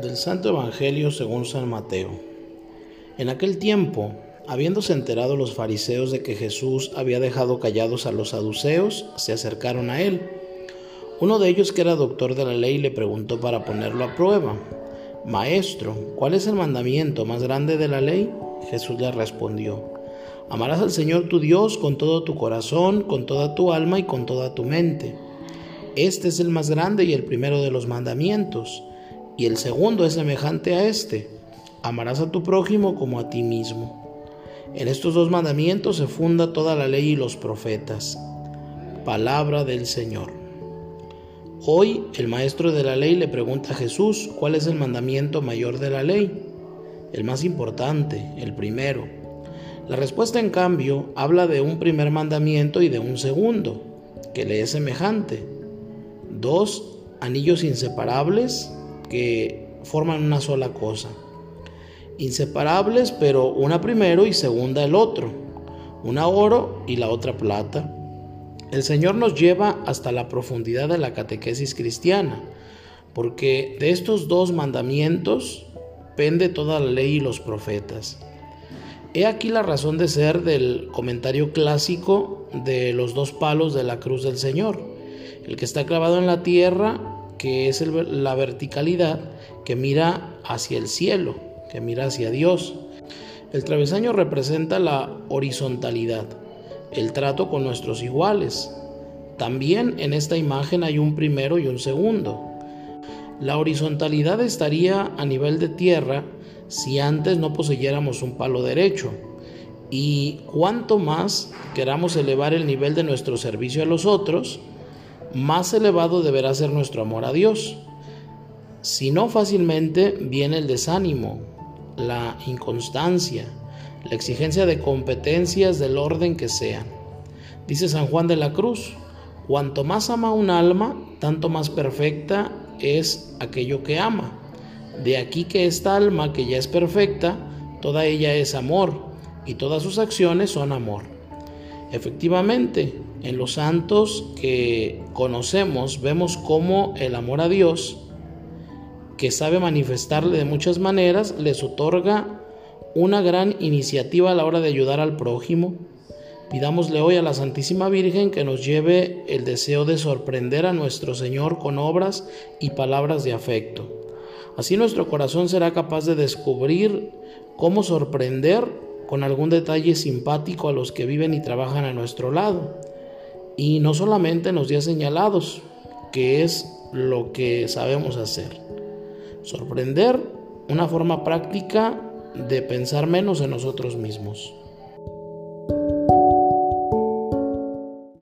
Del Santo Evangelio según San Mateo. En aquel tiempo, habiéndose enterado los fariseos de que Jesús había dejado callados a los saduceos, se acercaron a él. Uno de ellos, que era doctor de la ley, le preguntó para ponerlo a prueba, Maestro, ¿cuál es el mandamiento más grande de la ley? Jesús le respondió, Amarás al Señor tu Dios con todo tu corazón, con toda tu alma y con toda tu mente. Este es el más grande y el primero de los mandamientos y el segundo es semejante a este, amarás a tu prójimo como a ti mismo. En estos dos mandamientos se funda toda la ley y los profetas. Palabra del Señor. Hoy el maestro de la ley le pregunta a Jesús cuál es el mandamiento mayor de la ley, el más importante, el primero. La respuesta en cambio habla de un primer mandamiento y de un segundo, que le es semejante. Dos anillos inseparables que forman una sola cosa. Inseparables, pero una primero y segunda el otro. Una oro y la otra plata. El Señor nos lleva hasta la profundidad de la catequesis cristiana, porque de estos dos mandamientos pende toda la ley y los profetas. He aquí la razón de ser del comentario clásico de los dos palos de la cruz del Señor. El que está clavado en la tierra que es la verticalidad que mira hacia el cielo, que mira hacia Dios. El travesaño representa la horizontalidad, el trato con nuestros iguales. También en esta imagen hay un primero y un segundo. La horizontalidad estaría a nivel de tierra si antes no poseyéramos un palo derecho. Y cuanto más queramos elevar el nivel de nuestro servicio a los otros, más elevado deberá ser nuestro amor a Dios. Si no fácilmente viene el desánimo, la inconstancia, la exigencia de competencias del orden que sean. Dice San Juan de la Cruz, cuanto más ama un alma, tanto más perfecta es aquello que ama. De aquí que esta alma que ya es perfecta, toda ella es amor y todas sus acciones son amor. Efectivamente, en los santos que conocemos vemos cómo el amor a Dios, que sabe manifestarle de muchas maneras, les otorga una gran iniciativa a la hora de ayudar al prójimo. Pidámosle hoy a la Santísima Virgen que nos lleve el deseo de sorprender a nuestro Señor con obras y palabras de afecto. Así nuestro corazón será capaz de descubrir cómo sorprender con algún detalle simpático a los que viven y trabajan a nuestro lado. Y no solamente en los días señalados, que es lo que sabemos hacer. Sorprender una forma práctica de pensar menos en nosotros mismos.